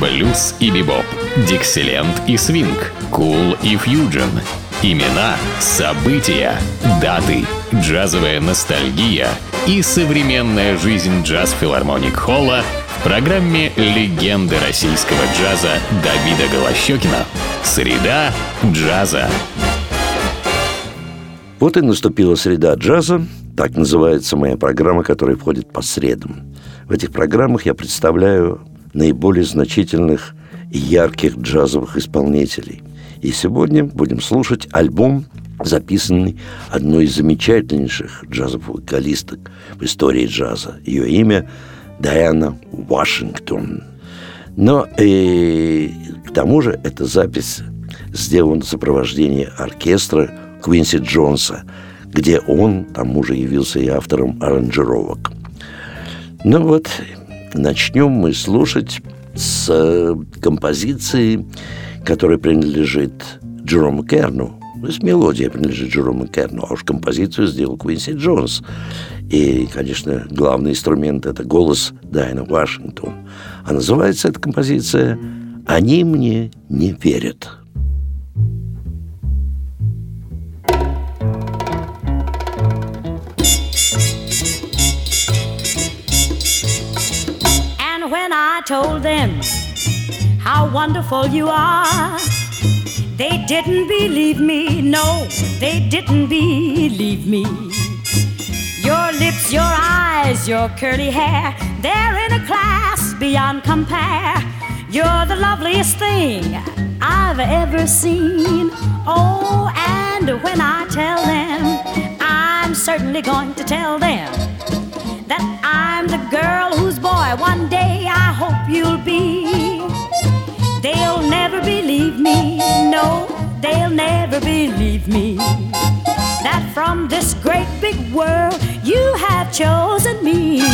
блюз и бибоп, дикселент и свинг, кул и фьюджен. Имена, события, даты, джазовая ностальгия и современная жизнь джаз-филармоник Холла в программе «Легенды российского джаза» Давида Голощекина. Среда джаза. Вот и наступила среда джаза. Так называется моя программа, которая входит по средам. В этих программах я представляю наиболее значительных и ярких джазовых исполнителей. И сегодня будем слушать альбом, записанный одной из замечательнейших джазовых вокалисток в истории джаза. Ее имя Дайана Вашингтон. Но и к тому же эта запись сделана в сопровождении оркестра Квинси Джонса, где он, тому же, явился и автором аранжировок. Ну вот, начнем мы слушать с э, композиции, которая принадлежит Джерому Керну. То есть мелодия принадлежит Джерому Керну, а уж композицию сделал Квинси Джонс. И, конечно, главный инструмент – это голос Дайна Вашингтон. А называется эта композиция «Они мне не верят». Told them how wonderful you are. They didn't believe me, no, they didn't believe me. Your lips, your eyes, your curly hair, they're in a class beyond compare. You're the loveliest thing I've ever seen. Oh, and when I tell them, I'm certainly going to tell them that I'm the girl whose boy one day I hope you'll be. They'll never believe me, no, they'll never believe me. That from this great big world you have chosen me.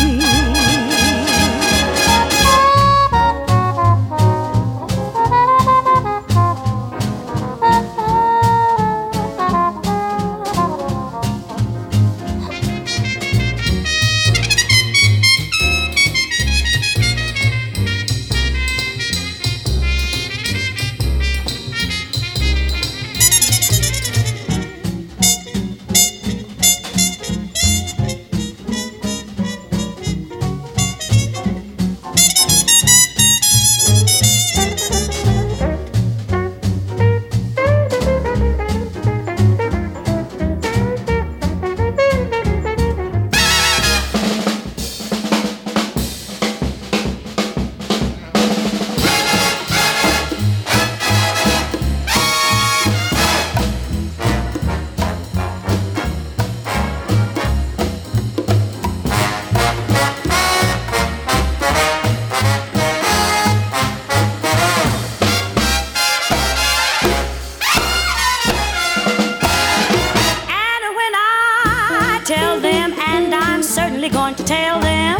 tell them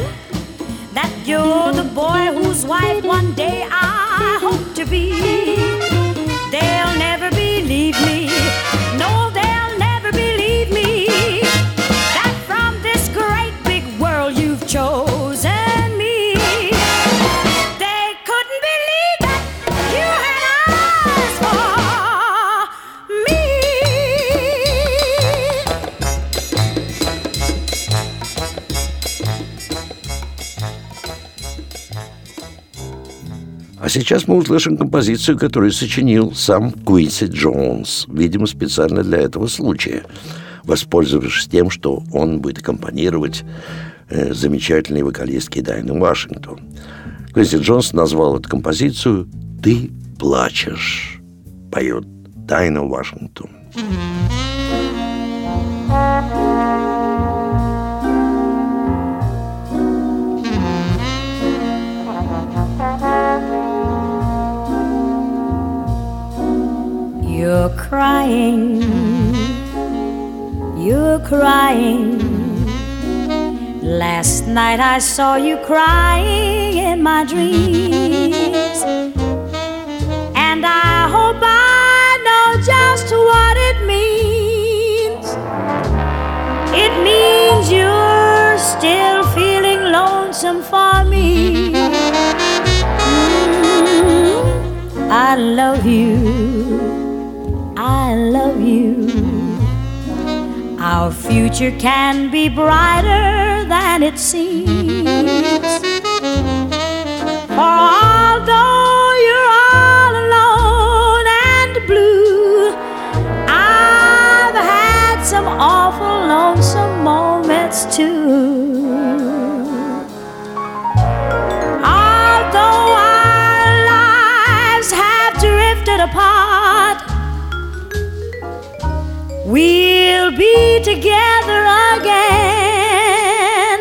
that you're the boy whose wife one day I hope to be. Сейчас мы услышим композицию, которую сочинил сам Куинси Джонс, видимо, специально для этого случая, воспользовавшись тем, что он будет аккомпанировать э, замечательной вокалистке Дайны Вашингтон. Куинси Джонс назвал эту композицию «Ты плачешь», поет Дайна Вашингтон. You're crying, you're crying. Last night I saw you crying in my dreams. And I hope I know just what it means. It means you're still feeling lonesome for me. Mm-hmm. I love you. Our future can be brighter than it seems. For although you're all alone and blue, I've had some awful lonesome moments too. Although our lives have drifted apart, be together again.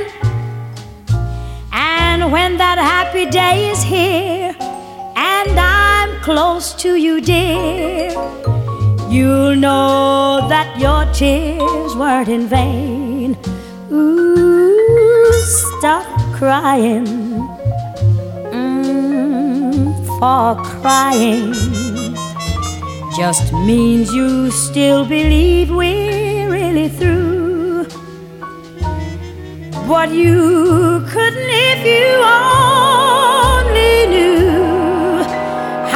And when that happy day is here, and I'm close to you, dear, you'll know that your tears weren't in vain. Ooh, stop crying mm, for crying just means you still believe we're really through. What you couldn't if you only knew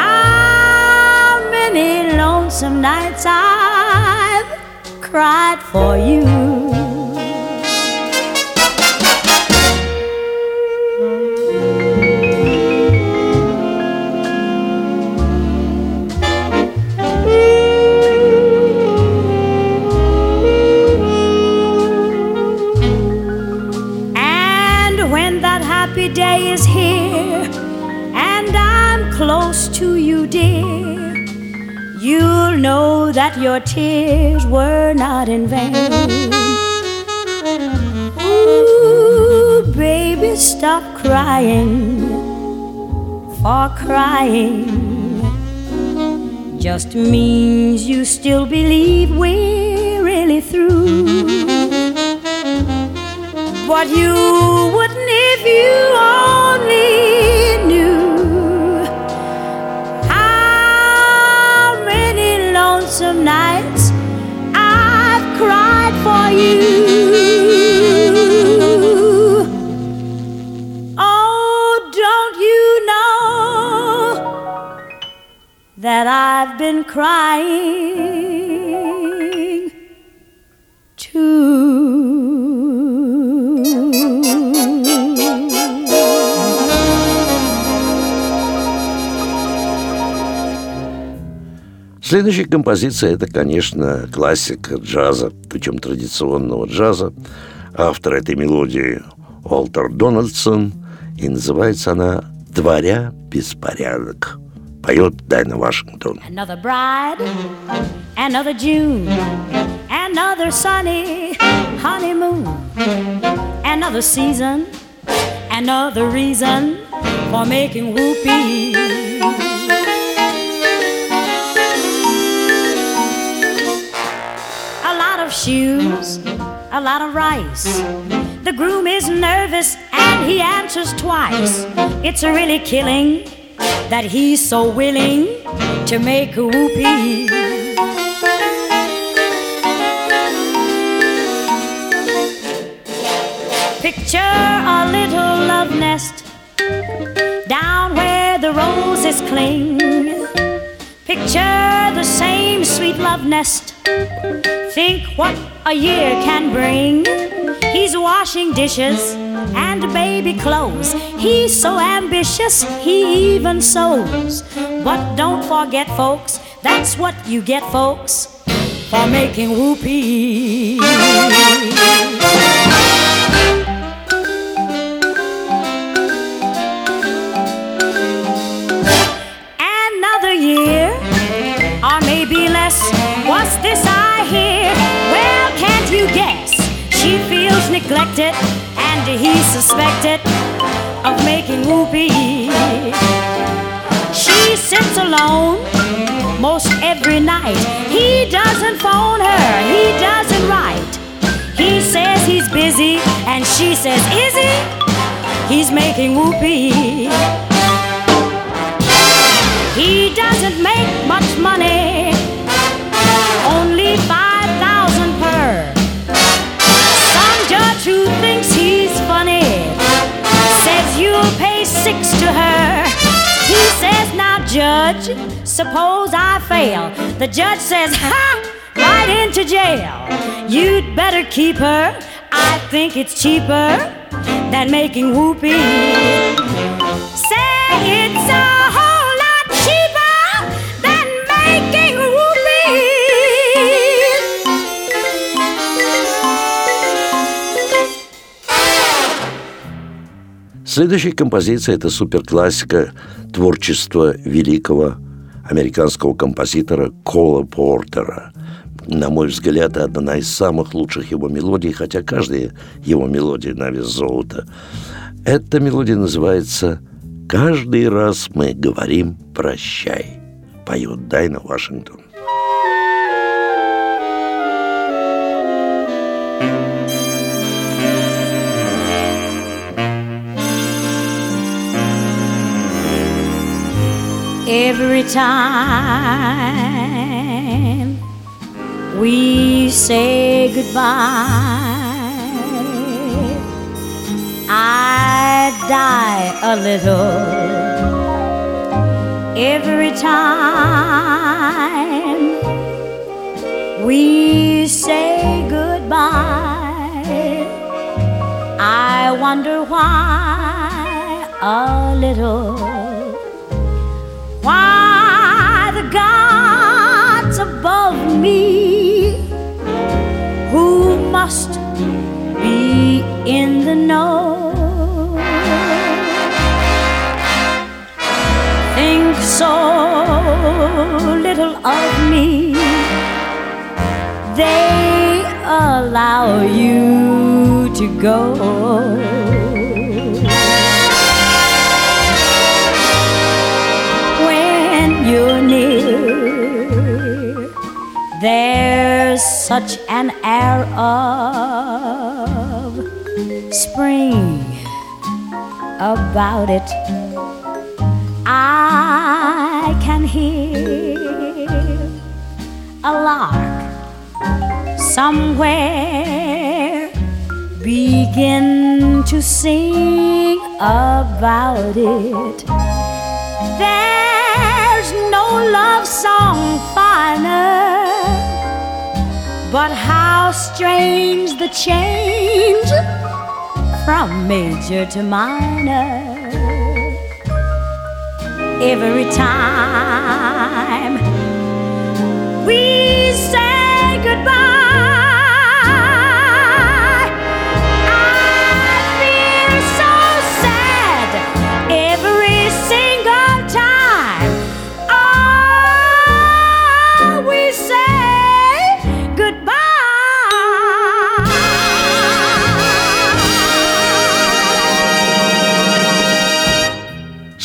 how many lonesome nights I've cried for you. That happy day is here and I'm close to you, dear, you'll know that your tears were not in vain. Ooh, baby, stop crying for crying just means you still believe we're really through. But you wouldn't if you only knew how many lonesome nights I've cried for you. Oh, don't you know that I've been crying too? Следующая композиция – это, конечно, классика джаза, причем традиционного джаза. Автор этой мелодии – Уолтер Дональдсон, и называется она «Дворя беспорядок». Поет Дайна Вашингтон. Another bride, another June, another sunny honeymoon, another season, another reason for making whoopee. Of shoes, a lot of rice. The groom is nervous and he answers twice. It's really killing that he's so willing to make a whoopee. Picture a little love nest down where the roses cling. Picture the same sweet love nest. Think what a year can bring. He's washing dishes and baby clothes. He's so ambitious, he even sews. But don't forget, folks, that's what you get, folks, for making whoopee. Neglected, and he's suspected of making whoopee. She sits alone most every night. He doesn't phone her, he doesn't write. He says he's busy, and she says, Is he? He's making whoopee. He doesn't make much money, six to her. He says, Now, judge. Suppose I fail. The judge says, Ha! Right into jail. You'd better keep her. I think it's cheaper than making whoopee. Say it's a Следующая композиция – это суперклассика творчества великого американского композитора Кола Портера. На мой взгляд, одна из самых лучших его мелодий, хотя каждая его мелодия на вес золота. Эта мелодия называется «Каждый раз мы говорим прощай», поет Дайна Вашингтон. Every time we say goodbye, I die a little. Every time we say goodbye, I wonder why a little why the gods above me who must be in the know? Think so little of me. They allow you to go such an air of spring about it. I can hear a lark somewhere begin to sing about it. There no love song finer. But how strange the change from major to minor. Every time we say goodbye.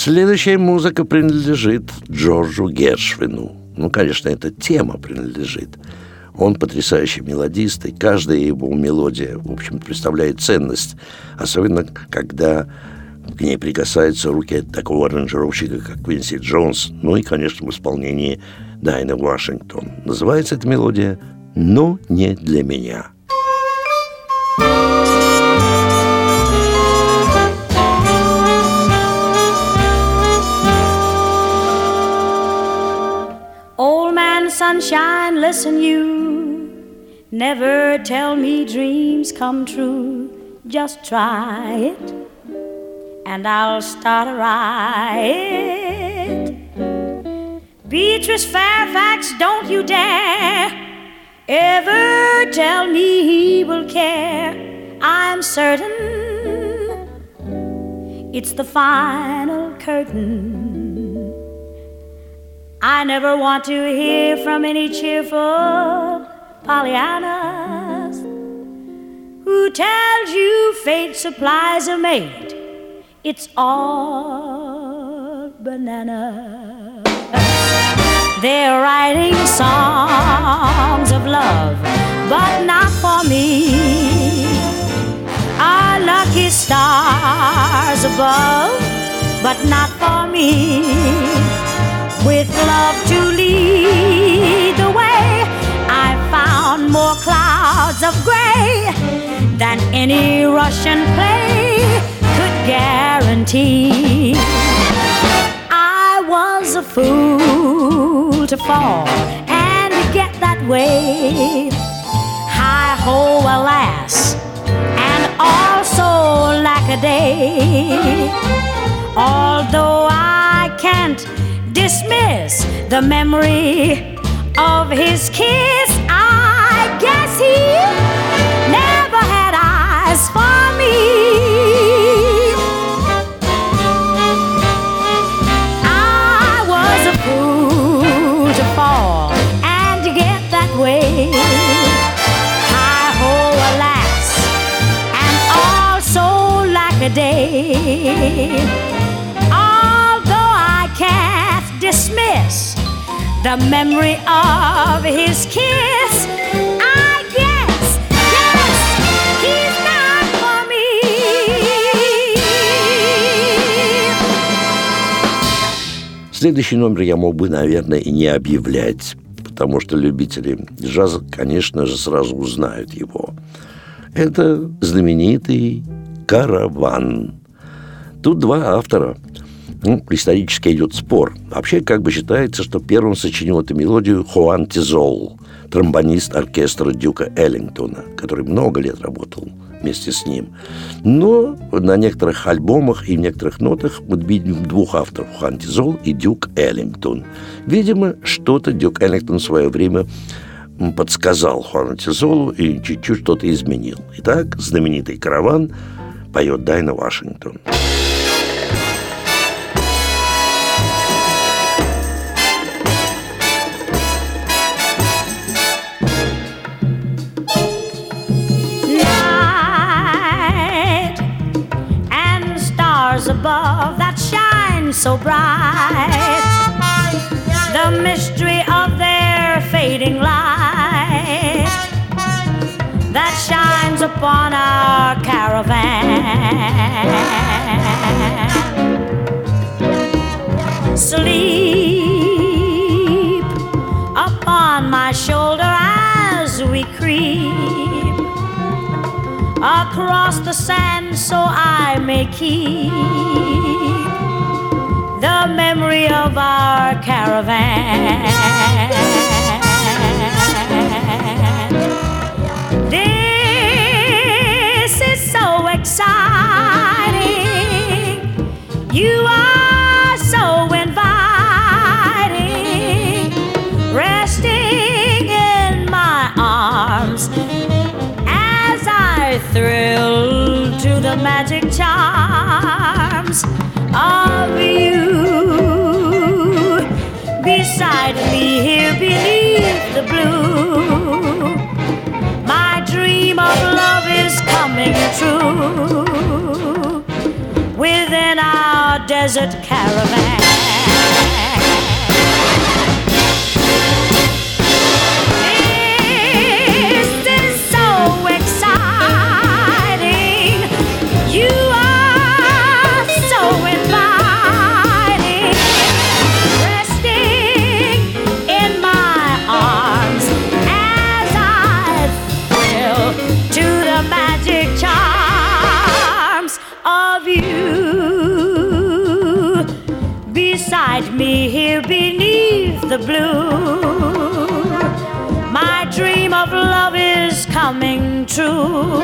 Следующая музыка принадлежит Джорджу Гершвину. Ну, конечно, эта тема принадлежит. Он потрясающий мелодист, и каждая его мелодия, в общем, представляет ценность. Особенно, когда к ней прикасаются руки такого аранжировщика, как Квинси Джонс, ну и, конечно, в исполнении Дайна Вашингтон. Называется эта мелодия «Но не для меня». Sunshine, listen you. Never tell me dreams come true. Just try it, and I'll start a riot. Beatrice Fairfax, don't you dare ever tell me he will care. I'm certain it's the final curtain I never want to hear from any cheerful Pollyannas who tells you fate supplies a mate. It's all banana. They're writing songs of love, but not for me. Our lucky stars above, but not for me with love to lead the way. I found more clouds of gray than any Russian play could guarantee. I was a fool to fall and to get that way. Hi ho, alas, and also lack a day. Although I can't dismiss the memory of his kiss, I guess he never had eyes for me. I was a fool to fall and get that way. Hi ho, alas, and also lack a day. Dismiss the memory of his kiss, me. Следующий номер я мог бы, наверное, и не объявлять, потому что любители джаза, конечно же, сразу узнают его. Это знаменитый «Караван». Тут два автора. Ну, исторически идет спор. Вообще, как бы считается, что первым сочинил эту мелодию Хуан Тизол, тромбонист оркестра Дюка Эллингтона, который много лет работал вместе с ним. Но на некоторых альбомах и в некоторых нотах мы видим двух авторов – Хуан Тизол и Дюк Эллингтон. Видимо, что-то Дюк Эллингтон в свое время подсказал Хуану Тизолу и чуть-чуть что-то изменил. Итак, знаменитый «Караван» поет Дайна Вашингтон. night above that shine so bright. The mystery of their fading light that shines upon our caravan. Sleep upon my shoulder as we creep across the sand so I may keep the memory of our caravan. Thrill to the magic charms of you. Beside me here beneath the blue, my dream of love is coming true within our desert caravan. Blue. My dream of love is coming true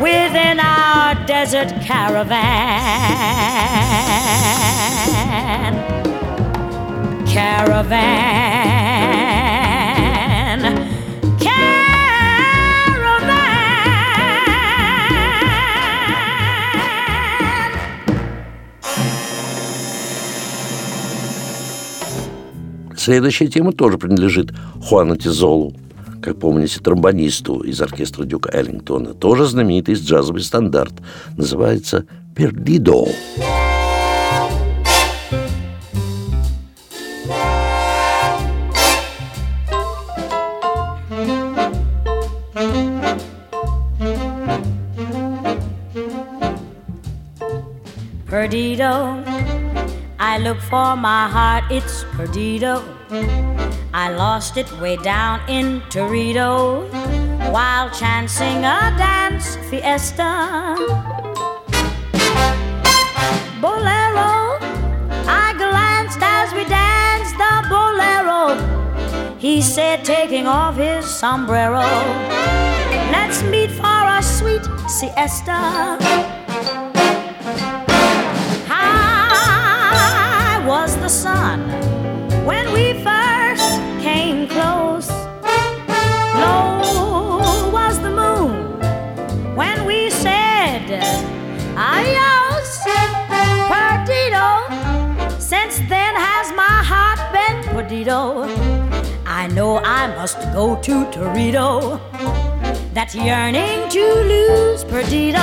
within our desert caravan. Caravan. Следующая тема тоже принадлежит Хуану Тизолу, как помните, тромбонисту из оркестра Дюка Эллингтона. Тоже знаменитый джазовый стандарт. Называется «Пердидо». Perdido, I look for my heart, it's Perdido. I lost it way down in Torito while chancing a dance fiesta. Bolero, I glanced as we danced the bolero. He said, taking off his sombrero, Let's meet for a sweet siesta. Go to Torito. that's yearning to lose Perdido.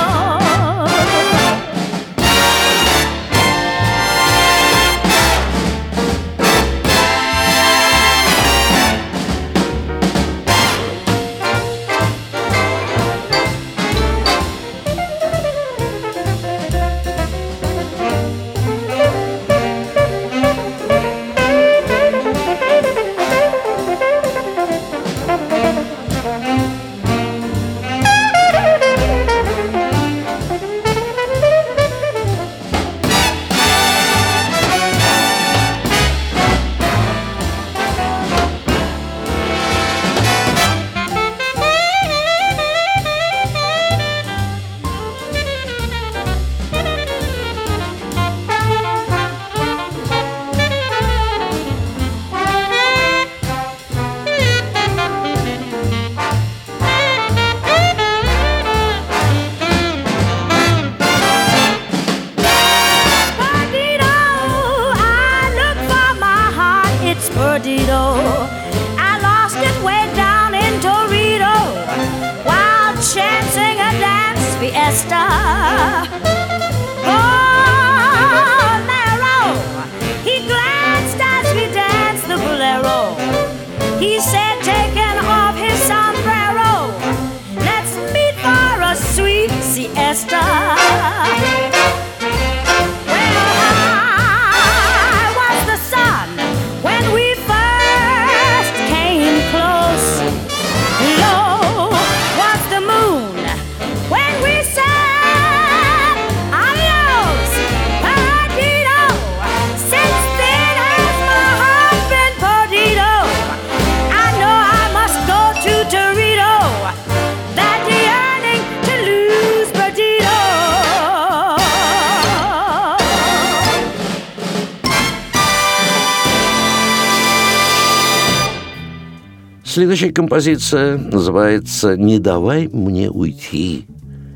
Следующая композиция называется «Не давай мне уйти».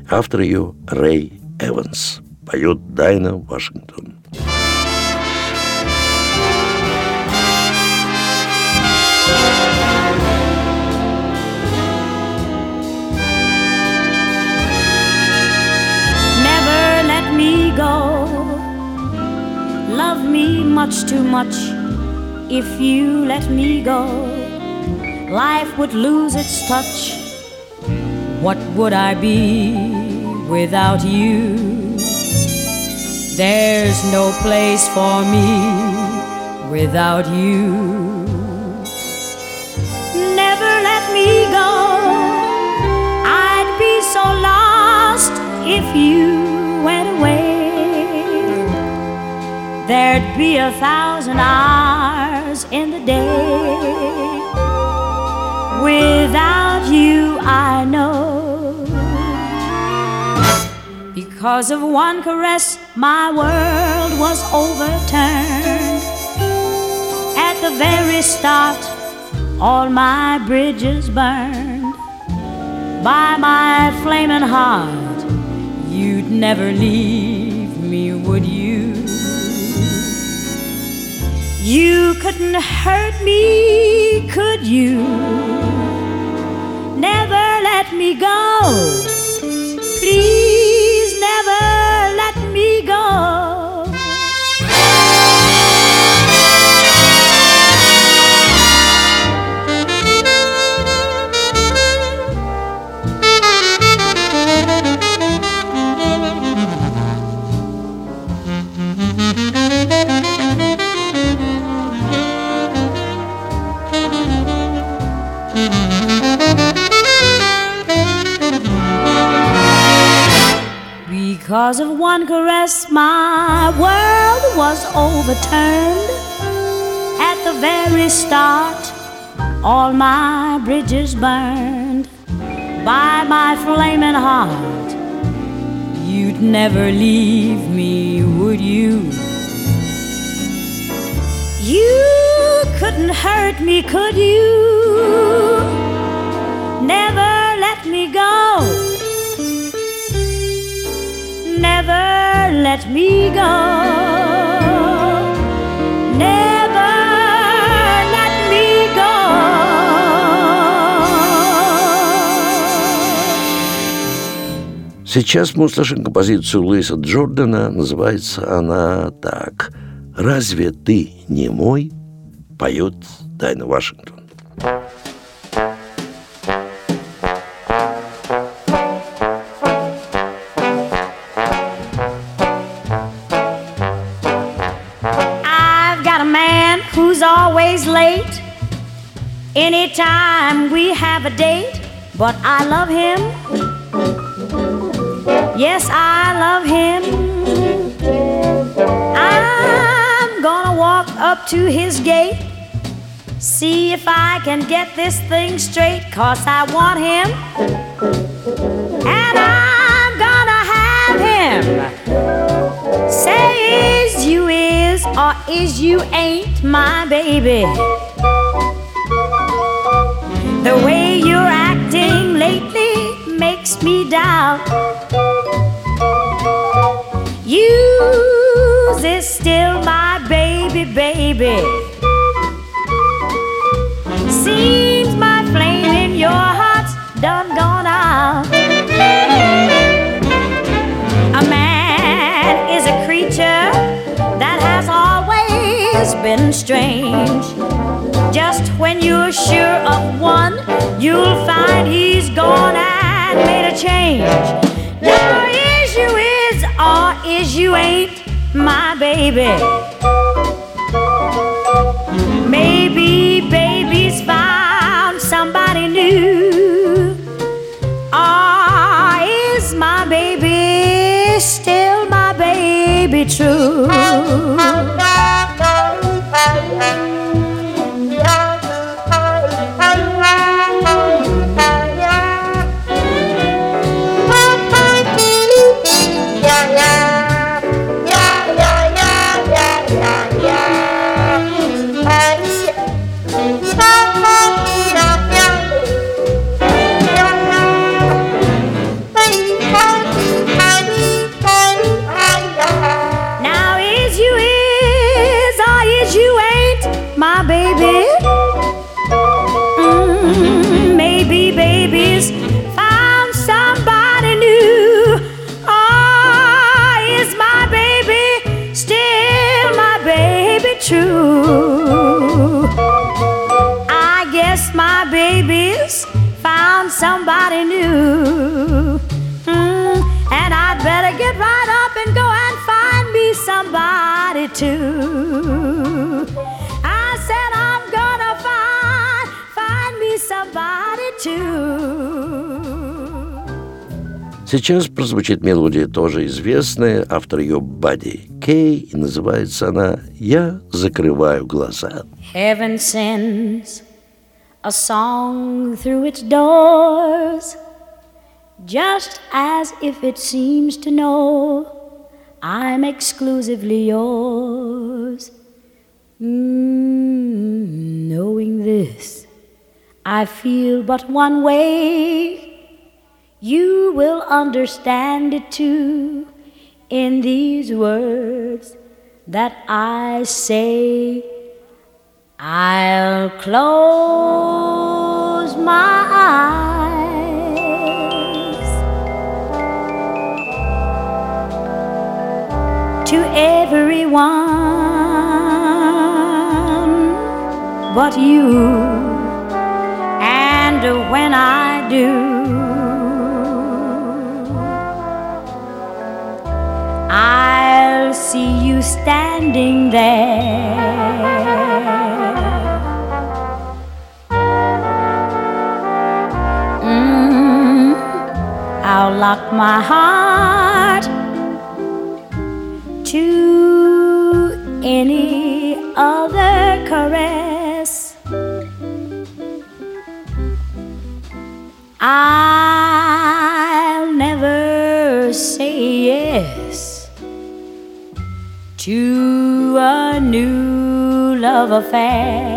Автор ее Рэй Эванс. Поет Дайна Вашингтон. Love me much too much. If you let me go, life would lose its touch. What would I be without you? There's no place for me without you. Never let me go. I'd be so lost if you went away. There'd be a thousand hours in the day. Without you, I know. Because of one caress, my world was overturned. At the very start, all my bridges burned. By my flaming heart, you'd never leave me, would you? You couldn't hurt me, could you? Never let me go. Please never let me go. Because of one caress, my world was overturned. At the very start, all my bridges burned by my flaming heart, you'd never leave me, would you? You couldn't hurt me, could you? Never let me go. Never let me go. Сейчас мы услышим композицию Луиса Джордана. Называется она так. «Разве ты не мой?» поет Дайна Вашингтон. Anytime we have a date, but I love him Yes, I love him. I'm gonna walk up to his gate, see if I can get this thing straight, cause I want him. And I'm gonna have him. Say is you is or is you ain't my baby. The way you're acting lately makes me doubt Use is still my baby, baby. Seems my flame in your heart's done gone out. A man is a creature that has always been strange. Just when you're sure of one, you'll find he's gone and made a change. Now, or is you ain't my baby. Maybe baby's found somebody new. Or is my baby still my baby true? Сейчас прозвучит мелодия тоже известная, автор ее Бадди Кей, и называется она «Я закрываю глаза». Heaven sends a song through its doors, just as if it seems to know I'm exclusively yours. Mm, knowing this, I feel but one way. You will understand it too in these words that I say. I'll close my eyes to everyone but you, and when I do, I'll see you standing there. Mm, I'll lock my heart to any other caress. I to a new love affair.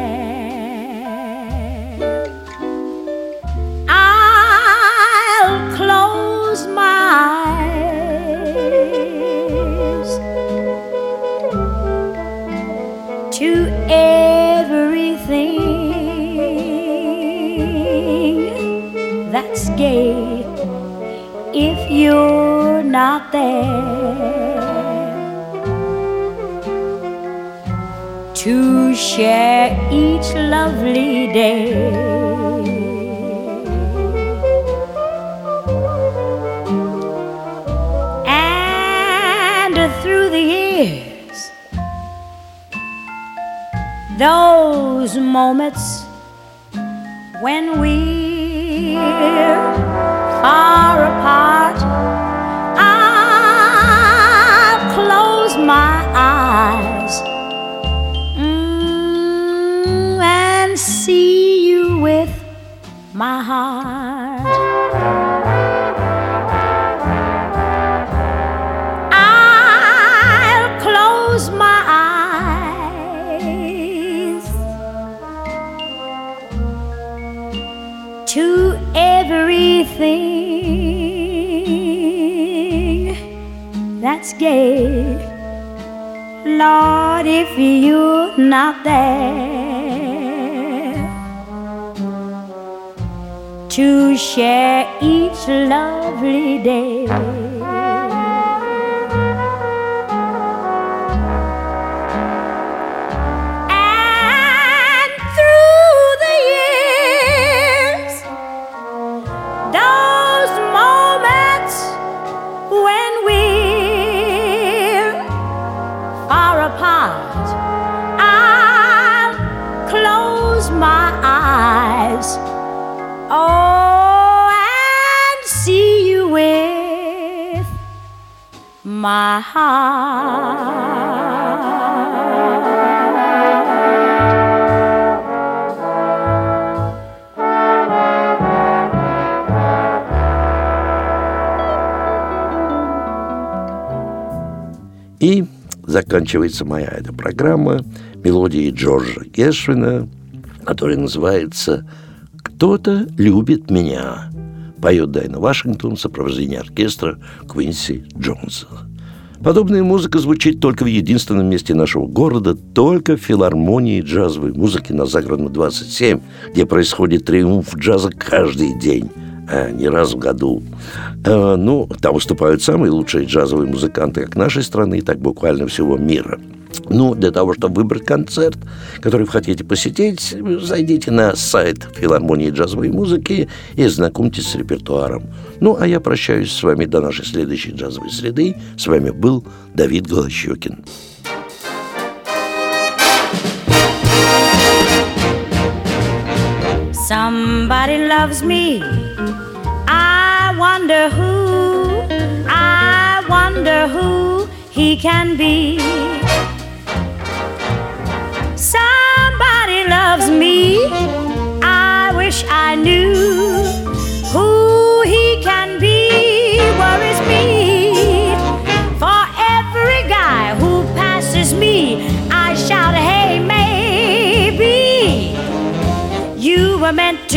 Share each lovely day. And through the years, those moments when we're far apart, I'll close my eyes my heart. I'll close my eyes to everything that's gay. Lord, if you're not there to share each lovely day. And through the years, those moments when we're far apart, I'll close my my heart. И заканчивается моя эта программа мелодией Джорджа Гешвина, которая называется «Кто-то любит меня». Поет Дайна Вашингтон в сопровождении оркестра Квинси Джонса. Подобная музыка звучит только в единственном месте нашего города, только в филармонии джазовой музыки на Загородном 27, где происходит триумф джаза каждый день а не раз в году. А, ну, там выступают самые лучшие джазовые музыканты как нашей страны, так буквально всего мира. Ну, для того, чтобы выбрать концерт, который вы хотите посетить, зайдите на сайт филармонии джазовой музыки и знакомьтесь с репертуаром. Ну, а я прощаюсь с вами до нашей следующей джазовой среды. С вами был Давид Голощекин. Somebody loves me. I wonder who, I wonder who he can be.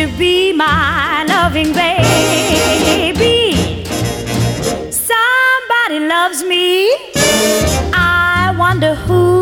To be my loving baby. Somebody loves me. I wonder who.